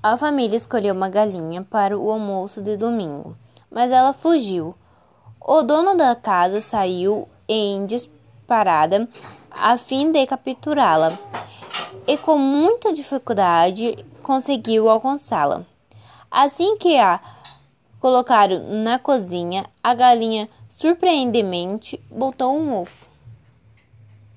A família escolheu uma galinha para o almoço de domingo, mas ela fugiu. O dono da casa saiu em disparada a fim de capturá-la e, com muita dificuldade, conseguiu alcançá-la. Assim que a colocaram na cozinha, a galinha surpreendentemente botou um ovo.